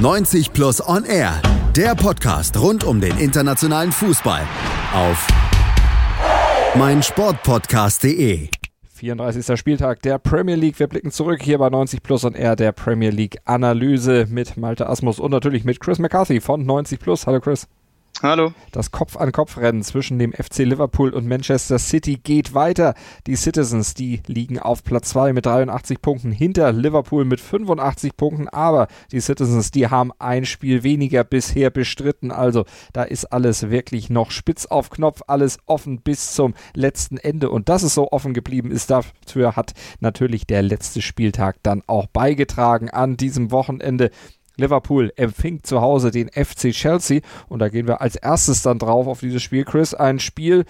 90 Plus On Air, der Podcast rund um den internationalen Fußball auf meinsportpodcast.de. 34. Spieltag der Premier League. Wir blicken zurück hier bei 90 Plus und R der Premier League Analyse mit Malte Asmus und natürlich mit Chris McCarthy von 90 Plus. Hallo Chris. Hallo. Das Kopf-an-Kopf-Rennen zwischen dem FC Liverpool und Manchester City geht weiter. Die Citizens, die liegen auf Platz 2 mit 83 Punkten hinter Liverpool mit 85 Punkten, aber die Citizens, die haben ein Spiel weniger bisher bestritten. Also da ist alles wirklich noch spitz auf Knopf, alles offen bis zum letzten Ende. Und dass es so offen geblieben ist, dafür hat natürlich der letzte Spieltag dann auch beigetragen an diesem Wochenende. Liverpool empfing zu Hause den FC Chelsea und da gehen wir als erstes dann drauf auf dieses Spiel, Chris. Ein Spiel,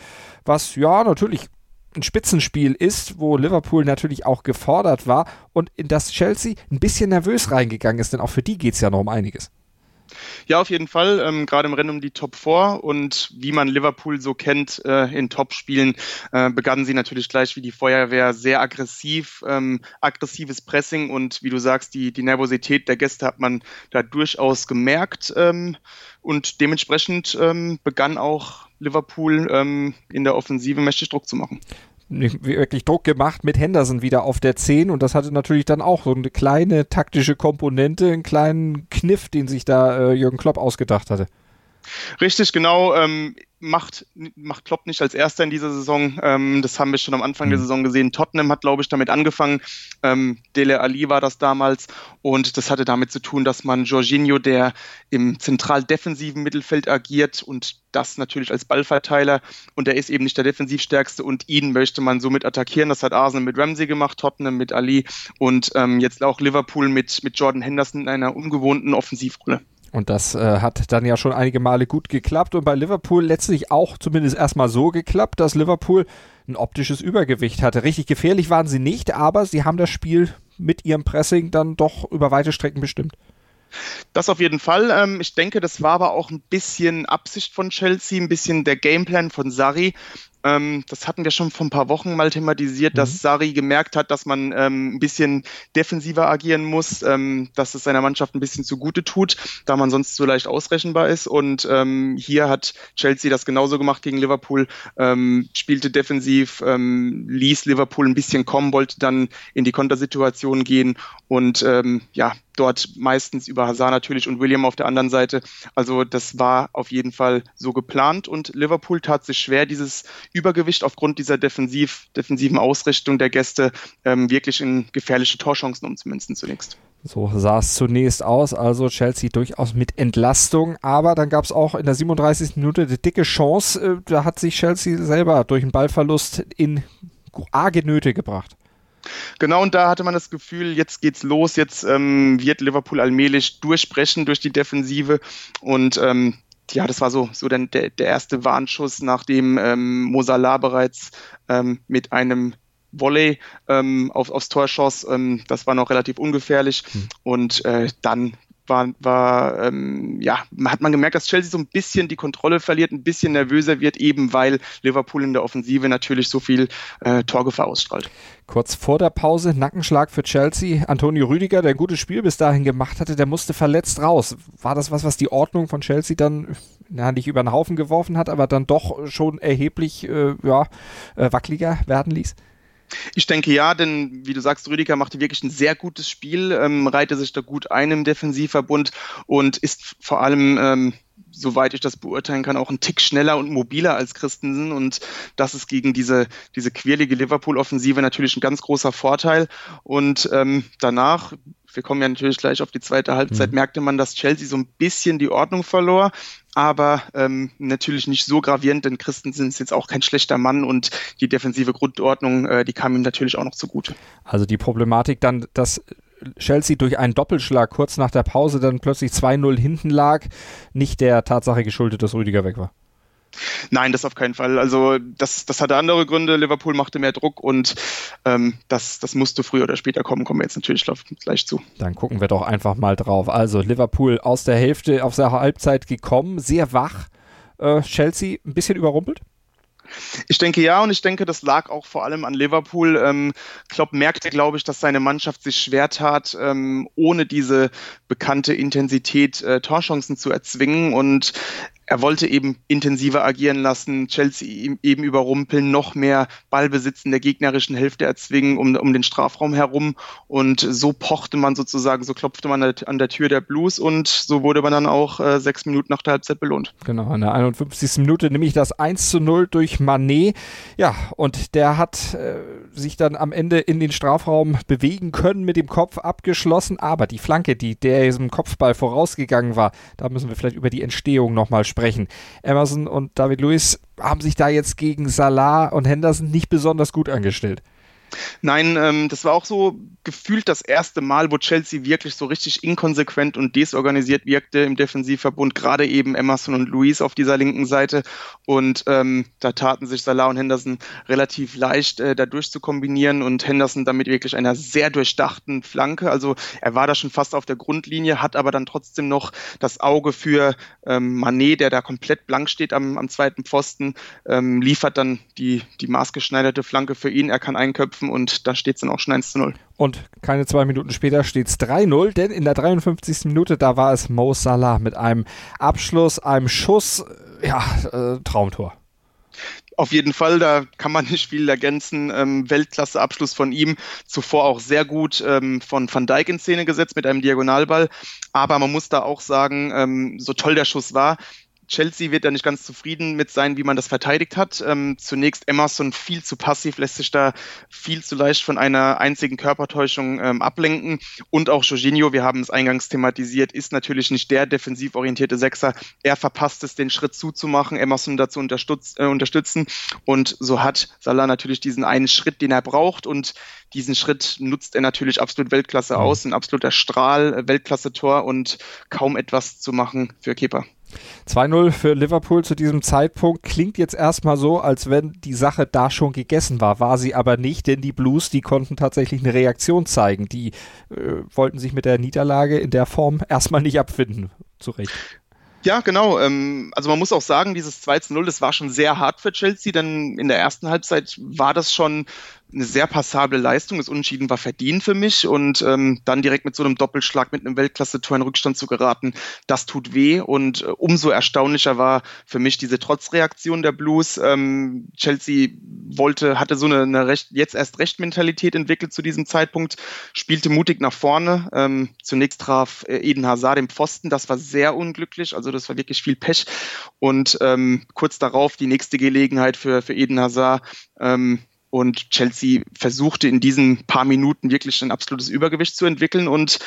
was ja natürlich ein Spitzenspiel ist, wo Liverpool natürlich auch gefordert war und in das Chelsea ein bisschen nervös reingegangen ist, denn auch für die geht es ja noch um einiges. Ja, auf jeden Fall. Ähm, Gerade im Rennen um die Top 4 und wie man Liverpool so kennt äh, in Top-Spielen, äh, begannen sie natürlich gleich wie die Feuerwehr sehr aggressiv, ähm, aggressives Pressing. Und wie du sagst, die, die Nervosität der Gäste hat man da durchaus gemerkt. Ähm, und dementsprechend ähm, begann auch Liverpool ähm, in der Offensive mächtig Druck zu machen wirklich Druck gemacht mit Henderson wieder auf der 10 und das hatte natürlich dann auch so eine kleine taktische Komponente, einen kleinen Kniff, den sich da äh, Jürgen Klopp ausgedacht hatte. Richtig, genau. Ähm, macht, macht Klopp nicht als erster in dieser Saison. Ähm, das haben wir schon am Anfang mhm. der Saison gesehen. Tottenham hat, glaube ich, damit angefangen. Ähm, Dele Ali war das damals. Und das hatte damit zu tun, dass man Jorginho, der im zentral defensiven Mittelfeld agiert und das natürlich als Ballverteiler und er ist eben nicht der defensivstärkste und ihn möchte man somit attackieren. Das hat Arsenal mit Ramsey gemacht, Tottenham mit Ali und ähm, jetzt auch Liverpool mit, mit Jordan Henderson in einer ungewohnten Offensivrolle. Und das äh, hat dann ja schon einige Male gut geklappt und bei Liverpool letztlich auch zumindest erstmal so geklappt, dass Liverpool ein optisches Übergewicht hatte. Richtig gefährlich waren sie nicht, aber sie haben das Spiel mit ihrem Pressing dann doch über weite Strecken bestimmt. Das auf jeden Fall. Ähm, ich denke, das war aber auch ein bisschen Absicht von Chelsea, ein bisschen der Gameplan von Sari. Ähm, das hatten wir schon vor ein paar Wochen mal thematisiert, mhm. dass Sari gemerkt hat, dass man ähm, ein bisschen defensiver agieren muss, ähm, dass es seiner Mannschaft ein bisschen zugute tut, da man sonst so leicht ausrechenbar ist. Und ähm, hier hat Chelsea das genauso gemacht gegen Liverpool, ähm, spielte defensiv, ähm, ließ Liverpool ein bisschen kommen, wollte dann in die Kontersituation gehen und ja, dort meistens über Hazard natürlich und William auf der anderen Seite. Also das war auf jeden Fall so geplant und Liverpool tat sich schwer, dieses Übergewicht aufgrund dieser defensiv, defensiven Ausrichtung der Gäste ähm, wirklich in gefährliche Torchancen umzumünzen zunächst. So sah es zunächst aus, also Chelsea durchaus mit Entlastung, aber dann gab es auch in der 37. Minute eine dicke Chance, äh, da hat sich Chelsea selber durch einen Ballverlust in arge Nöte gebracht. Genau, und da hatte man das Gefühl, jetzt geht's los, jetzt ähm, wird Liverpool allmählich durchbrechen durch die Defensive und ähm, ja, das war so, so der, der erste Warnschuss, nachdem ähm, Mosala bereits ähm, mit einem Volley ähm, auf, aufs Tor schoss. Ähm, das war noch relativ ungefährlich. Mhm. Und äh, dann war, war ähm, ja, hat man gemerkt, dass Chelsea so ein bisschen die Kontrolle verliert, ein bisschen nervöser wird, eben weil Liverpool in der Offensive natürlich so viel äh, Torgefahr ausstrahlt. Kurz vor der Pause, Nackenschlag für Chelsea. Antonio Rüdiger, der ein gutes Spiel bis dahin gemacht hatte, der musste verletzt raus. War das was, was die Ordnung von Chelsea dann na, nicht über den Haufen geworfen hat, aber dann doch schon erheblich äh, ja, äh, wackeliger werden ließ? Ich denke ja, denn wie du sagst, Rüdiger machte wirklich ein sehr gutes Spiel, ähm, reihte sich da gut ein im Defensivverbund und ist vor allem ähm, soweit ich das beurteilen kann, auch ein Tick schneller und mobiler als Christensen. Und das ist gegen diese, diese quirlige Liverpool-Offensive natürlich ein ganz großer Vorteil. Und ähm, danach, wir kommen ja natürlich gleich auf die zweite Halbzeit, mhm. merkte man, dass Chelsea so ein bisschen die Ordnung verlor. Aber ähm, natürlich nicht so gravierend, denn Christensen ist jetzt auch kein schlechter Mann und die defensive Grundordnung, äh, die kam ihm natürlich auch noch zugute. Also die Problematik dann, dass Chelsea durch einen Doppelschlag kurz nach der Pause dann plötzlich 2-0 hinten lag, nicht der Tatsache geschuldet, dass Rüdiger weg war. Nein, das auf keinen Fall. Also das, das hatte andere Gründe. Liverpool machte mehr Druck und ähm, das, das musste früher oder später kommen. Kommen wir jetzt natürlich gleich zu. Dann gucken wir doch einfach mal drauf. Also Liverpool aus der Hälfte auf der Halbzeit gekommen, sehr wach. Äh, Chelsea ein bisschen überrumpelt? Ich denke ja und ich denke, das lag auch vor allem an Liverpool. Ähm, Klopp merkte, glaube ich, dass seine Mannschaft sich schwer tat, ähm, ohne diese bekannte Intensität äh, Torchancen zu erzwingen und er wollte eben intensiver agieren lassen, Chelsea eben überrumpeln, noch mehr Ballbesitz in der gegnerischen Hälfte erzwingen um, um den Strafraum herum. Und so pochte man sozusagen, so klopfte man an der Tür der Blues und so wurde man dann auch äh, sechs Minuten nach der Halbzeit belohnt. Genau, in der 51. Minute nämlich das 1 zu 0 durch Manet. Ja, und der hat äh, sich dann am Ende in den Strafraum bewegen können, mit dem Kopf abgeschlossen. Aber die Flanke, die der diesem Kopfball vorausgegangen war, da müssen wir vielleicht über die Entstehung nochmal sprechen sprechen. Emerson und David Lewis haben sich da jetzt gegen Salah und Henderson nicht besonders gut angestellt. Nein, ähm, das war auch so gefühlt das erste Mal, wo Chelsea wirklich so richtig inkonsequent und desorganisiert wirkte im Defensivverbund, gerade eben Emerson und Luis auf dieser linken Seite. Und ähm, da taten sich Salah und Henderson relativ leicht, äh, da durchzukombinieren und Henderson damit wirklich einer sehr durchdachten Flanke. Also er war da schon fast auf der Grundlinie, hat aber dann trotzdem noch das Auge für ähm, Manet, der da komplett blank steht am, am zweiten Pfosten, ähm, liefert dann die, die maßgeschneiderte Flanke für ihn. Er kann einköpfen Köpfen und da steht es dann auch schon 1 zu 0. Und keine zwei Minuten später steht es 3-0, denn in der 53. Minute, da war es Mo Salah mit einem Abschluss, einem Schuss, ja, äh, Traumtor. Auf jeden Fall, da kann man nicht viel ergänzen. Ähm, Weltklasse-Abschluss von ihm. Zuvor auch sehr gut ähm, von Van Dijk in Szene gesetzt mit einem Diagonalball. Aber man muss da auch sagen, ähm, so toll der Schuss war, Chelsea wird da nicht ganz zufrieden mit sein, wie man das verteidigt hat. Ähm, zunächst Emerson viel zu passiv, lässt sich da viel zu leicht von einer einzigen Körpertäuschung ähm, ablenken. Und auch Jorginho, wir haben es eingangs thematisiert, ist natürlich nicht der defensiv orientierte Sechser. Er verpasst es, den Schritt zuzumachen, Emerson dazu äh, unterstützen. Und so hat Salah natürlich diesen einen Schritt, den er braucht. Und diesen Schritt nutzt er natürlich absolut Weltklasse mhm. aus. Ein absoluter Strahl, Weltklasse-Tor und kaum etwas zu machen für Keeper. 2-0 für Liverpool zu diesem Zeitpunkt klingt jetzt erstmal so, als wenn die Sache da schon gegessen war. War sie aber nicht, denn die Blues, die konnten tatsächlich eine Reaktion zeigen. Die äh, wollten sich mit der Niederlage in der Form erstmal nicht abfinden. Zu Recht. Ja, genau. Ähm, also man muss auch sagen, dieses 2 0, das war schon sehr hart für Chelsea, denn in der ersten Halbzeit war das schon eine sehr passable Leistung. Das Unentschieden war verdient für mich und ähm, dann direkt mit so einem Doppelschlag mit einem Weltklasse-Tor in Rückstand zu geraten, das tut weh und äh, umso erstaunlicher war für mich diese Trotzreaktion der Blues. Ähm, Chelsea wollte, hatte so eine, eine recht, jetzt erst recht Mentalität entwickelt zu diesem Zeitpunkt, spielte mutig nach vorne. Ähm, zunächst traf äh, Eden Hazard den Pfosten, das war sehr unglücklich, also das war wirklich viel Pech und ähm, kurz darauf die nächste Gelegenheit für, für Eden Hazard, ähm, und Chelsea versuchte in diesen paar Minuten wirklich ein absolutes Übergewicht zu entwickeln. Und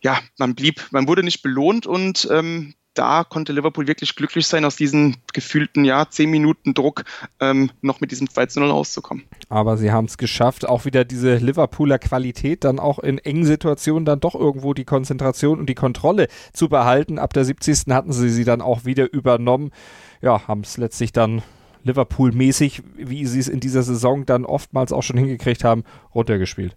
ja, man blieb, man wurde nicht belohnt und ähm, da konnte Liverpool wirklich glücklich sein, aus diesen gefühlten ja, 10 Minuten Druck ähm, noch mit diesem 2 zu 0 rauszukommen. Aber sie haben es geschafft, auch wieder diese Liverpooler Qualität, dann auch in engen Situationen dann doch irgendwo die Konzentration und die Kontrolle zu behalten. Ab der 70. hatten sie sie dann auch wieder übernommen. Ja, haben es letztlich dann Liverpool-mäßig, wie sie es in dieser Saison dann oftmals auch schon hingekriegt haben, runtergespielt.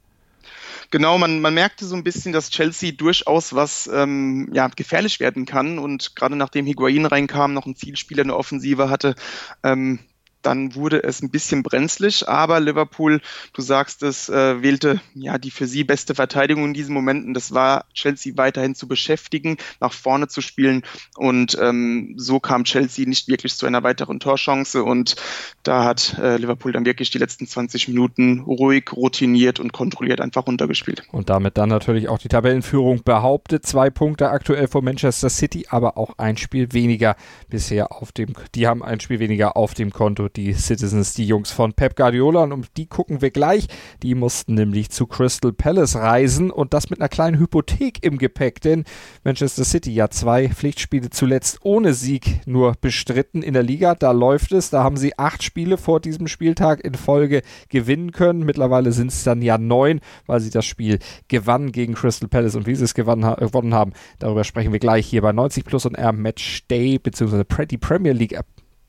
Genau, man, man merkte so ein bisschen, dass Chelsea durchaus was ähm, ja, gefährlich werden kann und gerade nachdem Higuain reinkam, noch ein Zielspieler in der Offensive hatte, ähm, dann wurde es ein bisschen brenzlig, aber Liverpool, du sagst es, äh, wählte ja die für sie beste Verteidigung in diesen Momenten. Das war Chelsea weiterhin zu beschäftigen, nach vorne zu spielen und ähm, so kam Chelsea nicht wirklich zu einer weiteren Torchance und da hat äh, Liverpool dann wirklich die letzten 20 Minuten ruhig, routiniert und kontrolliert einfach runtergespielt. Und damit dann natürlich auch die Tabellenführung behauptet. Zwei Punkte aktuell vor Manchester City, aber auch ein Spiel weniger bisher auf dem, die haben ein Spiel weniger auf dem Konto die Citizens, die Jungs von Pep Guardiola. Und um die gucken wir gleich. Die mussten nämlich zu Crystal Palace reisen und das mit einer kleinen Hypothek im Gepäck, denn Manchester City ja zwei Pflichtspiele zuletzt ohne Sieg nur bestritten in der Liga. Da läuft es. Da haben sie acht Spiele vor diesem Spieltag in Folge gewinnen können. Mittlerweile sind es dann ja neun, weil sie das Spiel gewannen gegen Crystal Palace und wie sie es gewonnen, haben. Darüber sprechen wir gleich hier bei 90 Plus und R Match Day bzw. die Premier League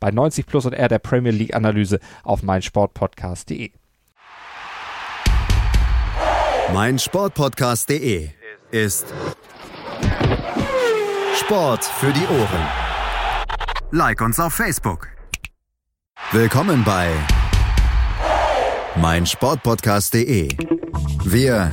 bei 90 Plus und R der Premier League Analyse auf meinsportpodcast.de. meinsportpodcast.de ist Sport für die Ohren. Like uns auf Facebook. Willkommen bei meinsportpodcast.de. Wir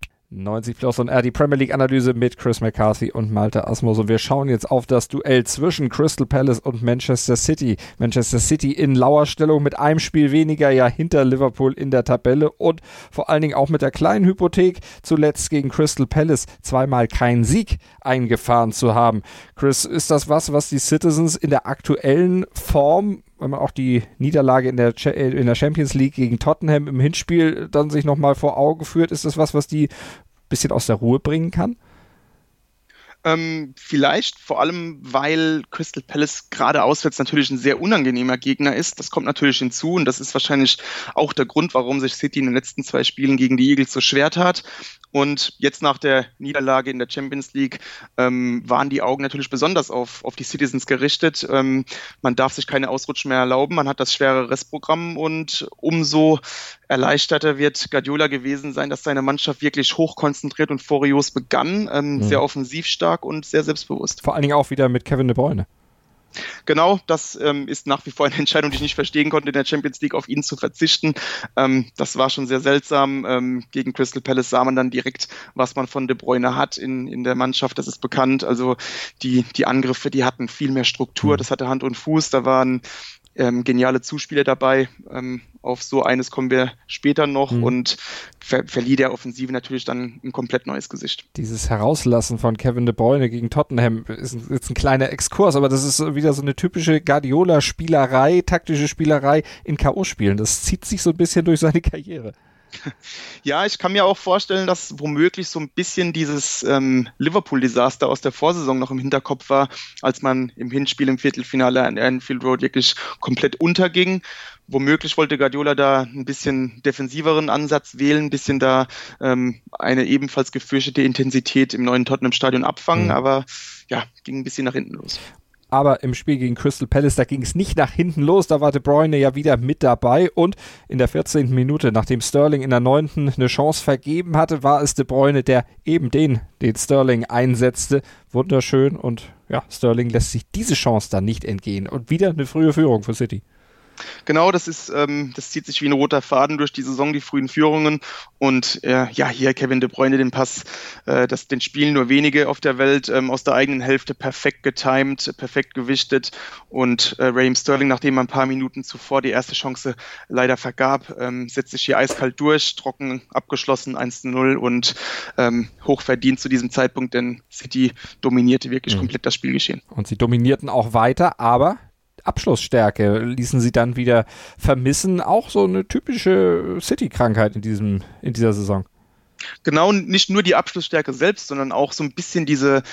90 Plus und R, die Premier League Analyse mit Chris McCarthy und Malte Asmus. Und wir schauen jetzt auf das Duell zwischen Crystal Palace und Manchester City. Manchester City in lauer Stellung mit einem Spiel weniger ja hinter Liverpool in der Tabelle und vor allen Dingen auch mit der kleinen Hypothek zuletzt gegen Crystal Palace zweimal keinen Sieg eingefahren zu haben. Chris, ist das was, was die Citizens in der aktuellen Form wenn man auch die Niederlage in der, äh, in der Champions League gegen Tottenham im Hinspiel dann sich nochmal vor Augen führt, ist das was, was die ein bisschen aus der Ruhe bringen kann? Ähm, vielleicht vor allem, weil Crystal Palace gerade auswärts natürlich ein sehr unangenehmer Gegner ist. Das kommt natürlich hinzu und das ist wahrscheinlich auch der Grund, warum sich City in den letzten zwei Spielen gegen die Eagles so schwer tat. Und jetzt nach der Niederlage in der Champions League ähm, waren die Augen natürlich besonders auf, auf die Citizens gerichtet. Ähm, man darf sich keine Ausrutschen mehr erlauben. Man hat das schwere Restprogramm und umso erleichterter wird Guardiola gewesen sein, dass seine Mannschaft wirklich hochkonzentriert und furios begann. Ähm, mhm. Sehr offensiv stark und sehr selbstbewusst. Vor allen Dingen auch wieder mit Kevin De Bruyne. Genau, das ähm, ist nach wie vor eine Entscheidung, die ich nicht verstehen konnte, in der Champions League auf ihn zu verzichten. Ähm, das war schon sehr seltsam. Ähm, gegen Crystal Palace sah man dann direkt, was man von De Bruyne hat in, in der Mannschaft. Das ist bekannt. Also die, die Angriffe, die hatten viel mehr Struktur. Mhm. Das hatte Hand und Fuß. Da waren ähm, geniale Zuspieler dabei. Ähm, auf so eines kommen wir später noch mhm. und ver verlieh der Offensive natürlich dann ein komplett neues Gesicht. Dieses Herauslassen von Kevin De Bruyne gegen Tottenham ist jetzt ein kleiner Exkurs, aber das ist wieder so eine typische Guardiola-Spielerei, taktische Spielerei in K.O.-Spielen. Das zieht sich so ein bisschen durch seine Karriere. Ja, ich kann mir auch vorstellen, dass womöglich so ein bisschen dieses ähm, Liverpool-Desaster aus der Vorsaison noch im Hinterkopf war, als man im Hinspiel im Viertelfinale an Anfield Road wirklich komplett unterging. Womöglich wollte Guardiola da ein bisschen defensiveren Ansatz wählen, ein bisschen da ähm, eine ebenfalls gefürchtete Intensität im neuen Tottenham-Stadion abfangen, mhm. aber ja, ging ein bisschen nach hinten los aber im Spiel gegen Crystal Palace, da ging es nicht nach hinten los, da war De Bruyne ja wieder mit dabei und in der 14. Minute, nachdem Sterling in der 9. eine Chance vergeben hatte, war es De Bruyne, der eben den, den Sterling einsetzte. Wunderschön und ja, Sterling lässt sich diese Chance dann nicht entgehen und wieder eine frühe Führung für City. Genau, das ist, ähm, das zieht sich wie ein roter Faden durch die Saison, die frühen Führungen. Und äh, ja, hier Kevin De Bruyne den Pass, äh, das den spielen nur wenige auf der Welt ähm, aus der eigenen Hälfte perfekt getimed, perfekt gewichtet. Und äh, Raheem Sterling, nachdem er ein paar Minuten zuvor die erste Chance leider vergab, ähm, setzt sich hier eiskalt durch, trocken abgeschlossen, 1-0 und ähm, hochverdient zu diesem Zeitpunkt, denn City dominierte wirklich mhm. komplett das Spielgeschehen. Und sie dominierten auch weiter, aber Abschlussstärke ließen sie dann wieder vermissen. Auch so eine typische City-Krankheit in, in dieser Saison. Genau, nicht nur die Abschlussstärke selbst, sondern auch so ein bisschen diese,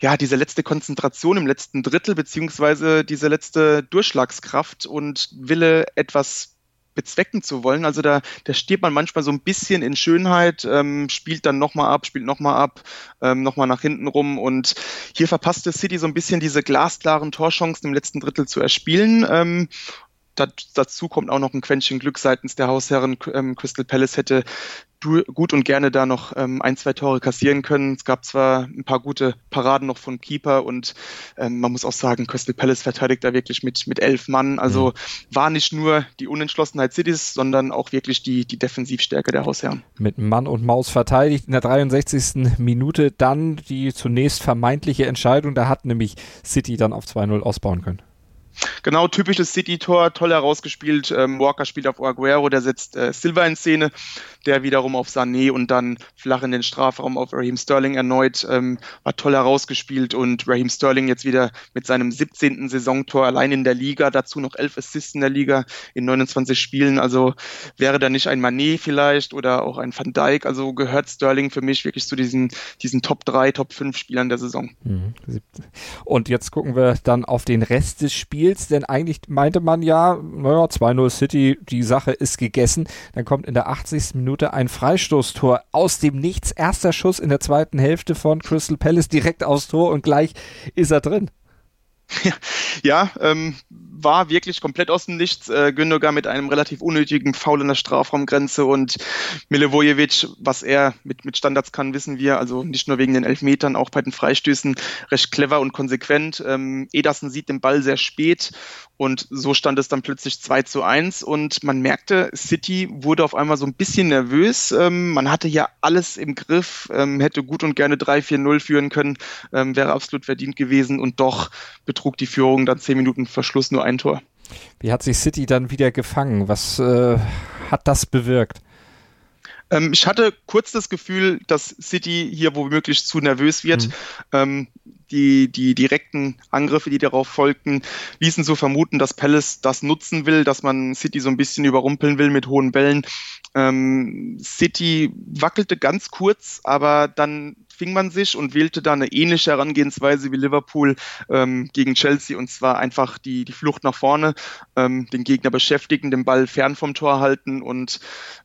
ja, diese letzte Konzentration im letzten Drittel, beziehungsweise diese letzte Durchschlagskraft und Wille, etwas bezwecken zu wollen. Also da, da stirbt man manchmal so ein bisschen in Schönheit, ähm, spielt dann nochmal ab, spielt nochmal ab, ähm, nochmal nach hinten rum und hier verpasste City so ein bisschen diese glasklaren Torchancen im letzten Drittel zu erspielen. Ähm, dazu kommt auch noch ein Quäntchen Glück seitens der Hausherren. Ähm, Crystal Palace hätte gut und gerne da noch ähm, ein, zwei Tore kassieren können. Es gab zwar ein paar gute Paraden noch von Keeper und ähm, man muss auch sagen, Crystal Palace verteidigt da wirklich mit, mit elf Mann. Also mhm. war nicht nur die Unentschlossenheit Cities, sondern auch wirklich die, die Defensivstärke der Hausherren. Mit Mann und Maus verteidigt in der 63. Minute dann die zunächst vermeintliche Entscheidung. Da hat nämlich City dann auf 2-0 ausbauen können. Genau, typisches City-Tor, toll herausgespielt. Ähm, Walker spielt auf Aguero, der setzt äh, Silva in Szene, der wiederum auf Sané und dann flach in den Strafraum auf Raheem Sterling erneut. Ähm, war toll herausgespielt und Raheem Sterling jetzt wieder mit seinem 17. Saisontor allein in der Liga, dazu noch elf Assists in der Liga in 29 Spielen. Also wäre da nicht ein Manet vielleicht oder auch ein Van Dijk. Also gehört Sterling für mich wirklich zu diesen, diesen Top 3, Top 5 Spielern der Saison. Mhm. Und jetzt gucken wir dann auf den Rest des Spiels Spiels, denn eigentlich meinte man ja, naja, 2-0 City, die Sache ist gegessen. Dann kommt in der 80. Minute ein Freistoßtor aus dem Nichts. Erster Schuss in der zweiten Hälfte von Crystal Palace direkt aufs Tor und gleich ist er drin. Ja, ähm, war wirklich komplett aus dem Nichts. Äh, Gündogan mit einem relativ unnötigen Foul in der Strafraumgrenze und Milivojevic, was er mit, mit Standards kann, wissen wir. Also nicht nur wegen den Elfmetern, auch bei den Freistößen recht clever und konsequent. Ähm, Ederson sieht den Ball sehr spät und so stand es dann plötzlich 2 zu 1 und man merkte, City wurde auf einmal so ein bisschen nervös. Ähm, man hatte ja alles im Griff, ähm, hätte gut und gerne 3-4-0 führen können, ähm, wäre absolut verdient gewesen und doch betrug die Führung dann 10 Minuten Verschluss nur ein Tor. Wie hat sich City dann wieder gefangen? Was äh, hat das bewirkt? Ähm, ich hatte kurz das Gefühl, dass City hier womöglich zu nervös wird. Mhm. Ähm, die, die direkten Angriffe, die darauf folgten, ließen so vermuten, dass Palace das nutzen will, dass man City so ein bisschen überrumpeln will mit hohen Bällen. Ähm, City wackelte ganz kurz, aber dann fing man sich und wählte da eine ähnliche Herangehensweise wie Liverpool ähm, gegen Chelsea und zwar einfach die, die Flucht nach vorne, ähm, den Gegner beschäftigen, den Ball fern vom Tor halten und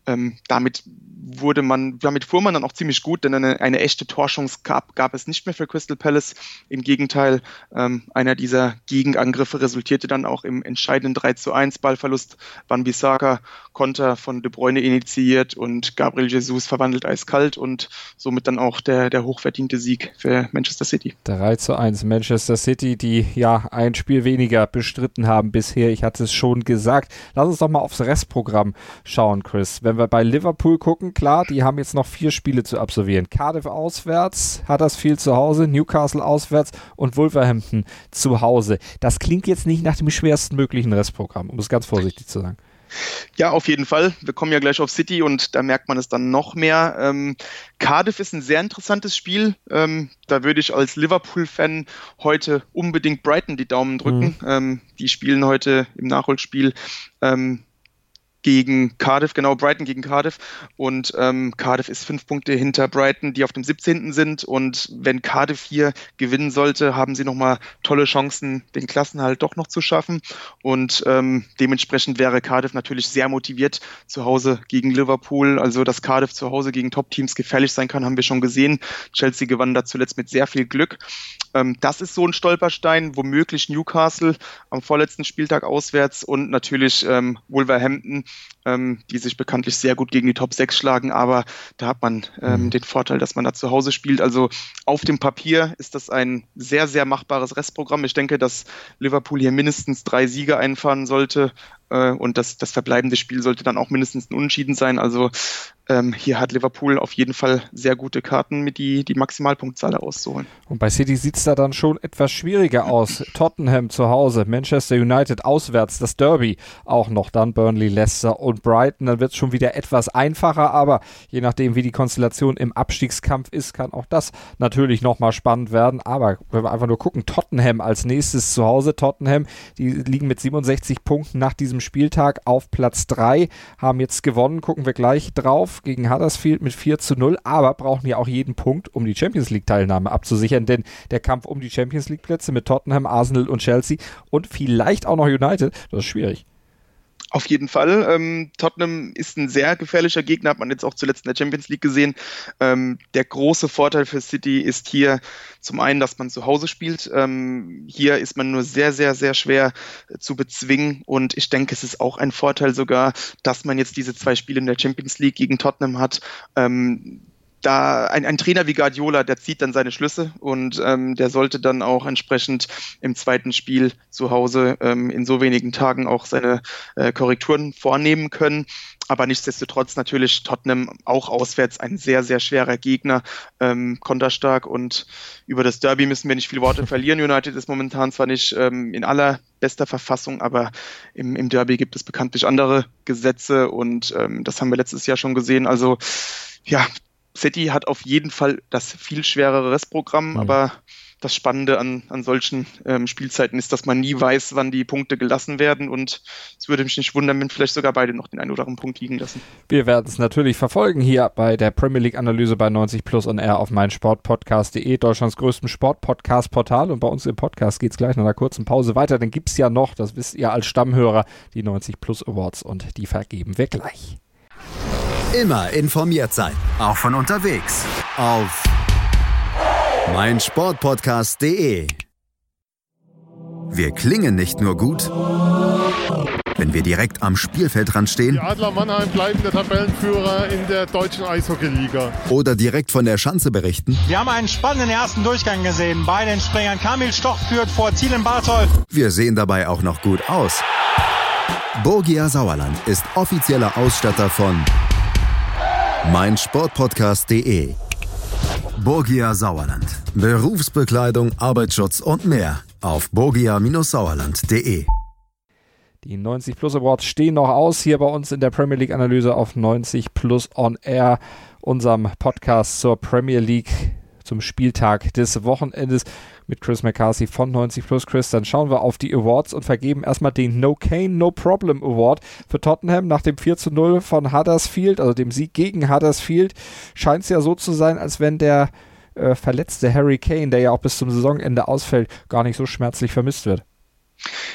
ähm, damit wurde man, damit fuhr man dann auch ziemlich gut, denn eine, eine echte Torschance gab, gab es nicht mehr für Crystal Palace. Im Gegenteil, ähm, einer dieser Gegenangriffe resultierte dann auch im entscheidenden 3 zu 1 Ballverlust. Van Bissaka Konter von De Bruyne initiiert und Gabriel Jesus verwandelt eiskalt und somit dann auch der, der hochverdiente Sieg für Manchester City. 3 zu 1 Manchester City, die ja ein Spiel weniger bestritten haben bisher. Ich hatte es schon gesagt. Lass uns doch mal aufs Restprogramm schauen, Chris. Wenn wir bei Liverpool gucken, klar, die haben jetzt noch vier Spiele zu absolvieren. Cardiff auswärts, hat das viel zu Hause, Newcastle auswärts und Wolverhampton zu Hause. Das klingt jetzt nicht nach dem schwersten möglichen Restprogramm, um es ganz vorsichtig zu sagen. Ja, auf jeden Fall. Wir kommen ja gleich auf City und da merkt man es dann noch mehr. Ähm, Cardiff ist ein sehr interessantes Spiel. Ähm, da würde ich als Liverpool-Fan heute unbedingt Brighton die Daumen drücken. Mhm. Ähm, die spielen heute im Nachholspiel ähm, gegen Cardiff, genau, Brighton gegen Cardiff. Und ähm, Cardiff ist fünf Punkte hinter Brighton, die auf dem 17. sind. Und wenn Cardiff hier gewinnen sollte, haben sie nochmal tolle Chancen, den Klassenhalt doch noch zu schaffen. Und ähm, dementsprechend wäre Cardiff natürlich sehr motiviert zu Hause gegen Liverpool. Also, dass Cardiff zu Hause gegen Top-Teams gefährlich sein kann, haben wir schon gesehen. Chelsea gewann da zuletzt mit sehr viel Glück. Ähm, das ist so ein Stolperstein, womöglich Newcastle am vorletzten Spieltag auswärts und natürlich ähm, Wolverhampton ähm, die sich bekanntlich sehr gut gegen die Top 6 schlagen, aber da hat man ähm, mhm. den Vorteil, dass man da zu Hause spielt. Also auf dem Papier ist das ein sehr, sehr machbares Restprogramm. Ich denke, dass Liverpool hier mindestens drei Siege einfahren sollte äh, und das, das verbleibende Spiel sollte dann auch mindestens ein Unentschieden sein. Also ähm, hier hat Liverpool auf jeden Fall sehr gute Karten, mit die, die Maximalpunktzahl auszuholen. Und bei City sieht es da dann schon etwas schwieriger aus. Tottenham zu Hause, Manchester United auswärts, das Derby auch noch, dann Burnley, Leicester und Brighton. Dann wird es schon wieder etwas einfacher, aber je nachdem, wie die Konstellation im Abstiegskampf ist, kann auch das natürlich nochmal spannend werden. Aber wenn wir einfach nur gucken, Tottenham als nächstes zu Hause, Tottenham, die liegen mit 67 Punkten nach diesem Spieltag auf Platz 3, haben jetzt gewonnen, gucken wir gleich drauf gegen Huddersfield mit 4 zu 0, aber brauchen ja auch jeden Punkt, um die Champions League Teilnahme abzusichern, denn der Kampf um die Champions League Plätze mit Tottenham, Arsenal und Chelsea und vielleicht auch noch United, das ist schwierig. Auf jeden Fall. Ähm, Tottenham ist ein sehr gefährlicher Gegner, hat man jetzt auch zuletzt in der Champions League gesehen. Ähm, der große Vorteil für City ist hier zum einen, dass man zu Hause spielt. Ähm, hier ist man nur sehr, sehr, sehr schwer äh, zu bezwingen und ich denke, es ist auch ein Vorteil sogar, dass man jetzt diese zwei Spiele in der Champions League gegen Tottenham hat. Da ein, ein Trainer wie Guardiola, der zieht dann seine Schlüsse und ähm, der sollte dann auch entsprechend im zweiten Spiel zu Hause ähm, in so wenigen Tagen auch seine äh, Korrekturen vornehmen können. Aber nichtsdestotrotz natürlich Tottenham auch auswärts ein sehr, sehr schwerer Gegner, ähm, konterstark und über das Derby müssen wir nicht viele Worte verlieren. United ist momentan zwar nicht ähm, in aller bester Verfassung, aber im, im Derby gibt es bekanntlich andere Gesetze und ähm, das haben wir letztes Jahr schon gesehen. Also ja, City hat auf jeden Fall das viel schwerere Restprogramm, mhm. aber das Spannende an, an solchen ähm, Spielzeiten ist, dass man nie weiß, wann die Punkte gelassen werden. Und es würde mich nicht wundern, wenn vielleicht sogar beide noch den einen oder anderen Punkt liegen lassen. Wir werden es natürlich verfolgen hier bei der Premier League Analyse bei 90 Plus und R auf meinsportpodcast.de, Deutschlands größtem Sportpodcast-Portal. Und bei uns im Podcast geht es gleich nach einer kurzen Pause weiter. Dann gibt es ja noch, das wisst ihr als Stammhörer, die 90 Plus Awards und die vergeben wir gleich. Immer informiert sein, auch von unterwegs. Auf meinsportpodcast.de. Wir klingen nicht nur gut, wenn wir direkt am Spielfeldrand stehen. Die Adler Mannheim bleiben der Tabellenführer in der deutschen Eishockeyliga. Oder direkt von der Schanze berichten. Wir haben einen spannenden ersten Durchgang gesehen. Bei den Springern Kamil Stoch führt vor Zielen Bartol. Wir sehen dabei auch noch gut aus. Borgia Sauerland ist offizieller Ausstatter von meinsportpodcast.de. Borgia Sauerland. Berufsbekleidung, Arbeitsschutz und mehr auf borgia-sauerland.de. Die 90 Plus Awards stehen noch aus hier bei uns in der Premier League Analyse auf 90 Plus On Air, unserem Podcast zur Premier League zum Spieltag des Wochenendes mit Chris McCarthy von 90 Plus Chris. Dann schauen wir auf die Awards und vergeben erstmal den No Cane, No Problem Award für Tottenham nach dem 4 zu 0 von Huddersfield, also dem Sieg gegen Huddersfield. Scheint es ja so zu sein, als wenn der äh, verletzte Harry Kane, der ja auch bis zum Saisonende ausfällt, gar nicht so schmerzlich vermisst wird.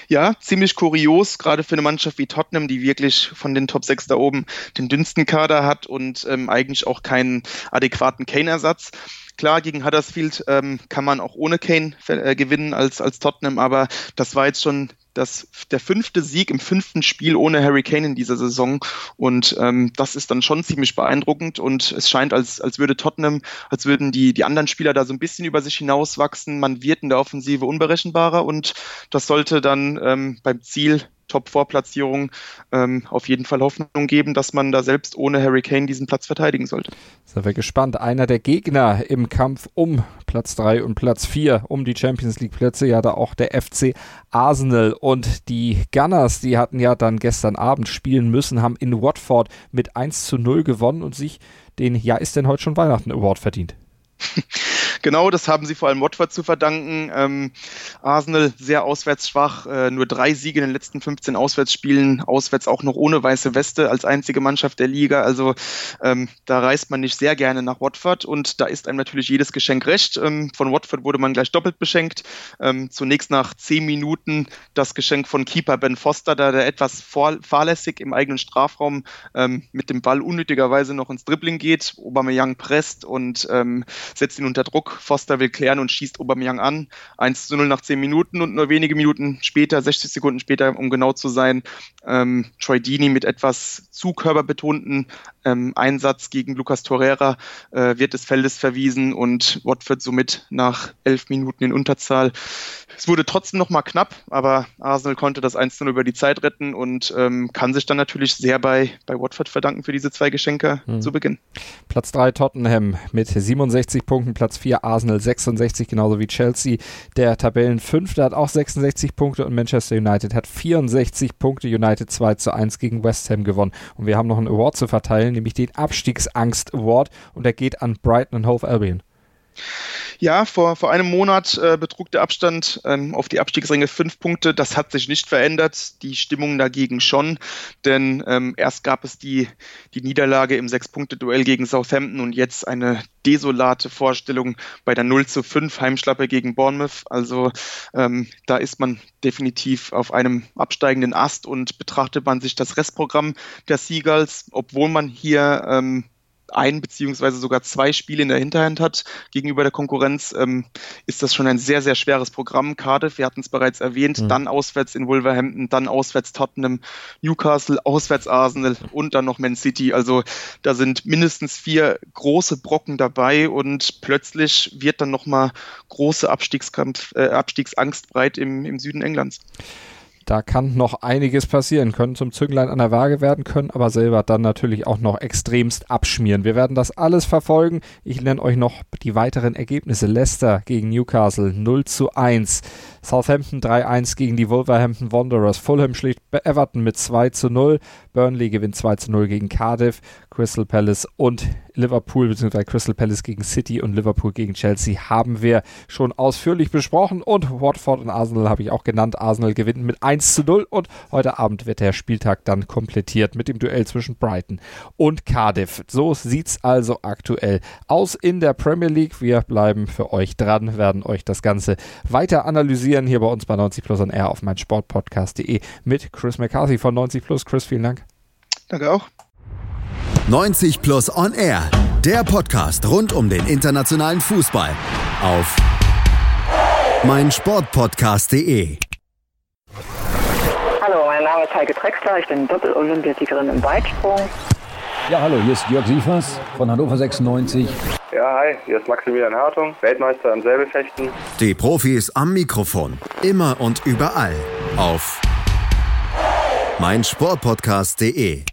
Ja, ziemlich kurios, gerade für eine Mannschaft wie Tottenham, die wirklich von den Top 6 da oben den dünnsten Kader hat und ähm, eigentlich auch keinen adäquaten Kane-Ersatz. Klar, gegen Huddersfield ähm, kann man auch ohne Kane äh, gewinnen als, als Tottenham, aber das war jetzt schon das, der fünfte Sieg im fünften Spiel ohne Harry Kane in dieser Saison. Und ähm, das ist dann schon ziemlich beeindruckend. Und es scheint, als, als würde Tottenham, als würden die, die anderen Spieler da so ein bisschen über sich hinauswachsen. Man wird in der Offensive unberechenbarer und das sollte dann ähm, beim Ziel Top-4-Platzierung ähm, auf jeden Fall Hoffnung geben, dass man da selbst ohne Harry Kane diesen Platz verteidigen sollte. Sind wir gespannt. Einer der Gegner im Kampf um Platz 3 und Platz 4, um die Champions League Plätze, ja da auch der FC Arsenal und die Gunners, die hatten ja dann gestern Abend spielen müssen, haben in Watford mit 1 zu 0 gewonnen und sich den Ja ist denn heute schon Weihnachten Award verdient. Genau, das haben sie vor allem Watford zu verdanken. Ähm, Arsenal sehr auswärts schwach, äh, nur drei Siege in den letzten 15 Auswärtsspielen, auswärts auch noch ohne weiße Weste als einzige Mannschaft der Liga. Also ähm, da reist man nicht sehr gerne nach Watford und da ist einem natürlich jedes Geschenk recht. Ähm, von Watford wurde man gleich doppelt beschenkt. Ähm, zunächst nach zehn Minuten das Geschenk von Keeper Ben Foster, da der etwas fahrlässig im eigenen Strafraum ähm, mit dem Ball unnötigerweise noch ins Dribbling geht. Aubameyang presst und ähm, setzt ihn unter Druck. Foster will klären und schießt Aubameyang an. 1 zu 0 nach 10 Minuten und nur wenige Minuten später, 60 Sekunden später, um genau zu sein, ähm, Troy Dini mit etwas zu körperbetonten ähm, Einsatz gegen Lucas Torreira äh, wird des Feldes verwiesen und Watford somit nach elf Minuten in Unterzahl. Es wurde trotzdem noch mal knapp, aber Arsenal konnte das 1-0 über die Zeit retten und ähm, kann sich dann natürlich sehr bei, bei Watford verdanken für diese zwei Geschenke mhm. zu Beginn. Platz 3 Tottenham mit 67 Punkten, Platz 4 Arsenal 66, genauso wie Chelsea. Der Tabellenfünfte hat auch 66 Punkte und Manchester United hat 64 Punkte. United 2 zu 1 gegen West Ham gewonnen. Und wir haben noch einen Award zu verteilen, nämlich den Abstiegsangst Award und der geht an Brighton und Hove Albion. Ja, vor, vor einem Monat äh, betrug der Abstand ähm, auf die Abstiegsränge fünf Punkte. Das hat sich nicht verändert. Die Stimmung dagegen schon. Denn ähm, erst gab es die, die Niederlage im Sechs-Punkte-Duell gegen Southampton und jetzt eine desolate Vorstellung bei der 0 zu 5 Heimschlappe gegen Bournemouth. Also ähm, da ist man definitiv auf einem absteigenden Ast und betrachtet man sich das Restprogramm der Seagulls, obwohl man hier ähm, ein beziehungsweise sogar zwei Spiele in der Hinterhand hat gegenüber der Konkurrenz, ähm, ist das schon ein sehr, sehr schweres Programm. Cardiff, wir hatten es bereits erwähnt, mhm. dann auswärts in Wolverhampton, dann auswärts Tottenham, Newcastle, auswärts Arsenal und dann noch Man City. Also da sind mindestens vier große Brocken dabei und plötzlich wird dann nochmal große Abstiegskampf, äh, Abstiegsangst breit im, im Süden Englands. Da kann noch einiges passieren, können zum Zünglein an der Waage werden, können aber selber dann natürlich auch noch extremst abschmieren. Wir werden das alles verfolgen. Ich nenne euch noch die weiteren Ergebnisse. Leicester gegen Newcastle 0 zu 1. Southampton 3-1 gegen die Wolverhampton Wanderers. Fulham schlägt Everton mit 2 zu 0. Burnley gewinnt 2 zu 0 gegen Cardiff. Crystal Palace und Liverpool bzw. Crystal Palace gegen City und Liverpool gegen Chelsea haben wir schon ausführlich besprochen und Watford und Arsenal habe ich auch genannt. Arsenal gewinnt mit 1 zu 0 und heute Abend wird der Spieltag dann komplettiert mit dem Duell zwischen Brighton und Cardiff. So sieht's also aktuell aus in der Premier League. Wir bleiben für euch dran, werden euch das Ganze weiter analysieren hier bei uns bei 90 Plus on Air auf meinsportpodcast.de mit Chris McCarthy von 90 Plus. Chris, vielen Dank. Danke auch. 90 Plus On Air, der Podcast rund um den internationalen Fußball auf meinsportpodcast.de. Hallo, mein Name ist Heike Drexler, ich bin Doppel-Olympiasiegerin im Weitsprung. Ja, hallo, hier ist Jörg Sievers von Hannover 96. Ja, hi, hier ist Maximilian Hartung, Weltmeister im Säbelfechten. Die Profis am Mikrofon, immer und überall auf meinsportpodcast.de.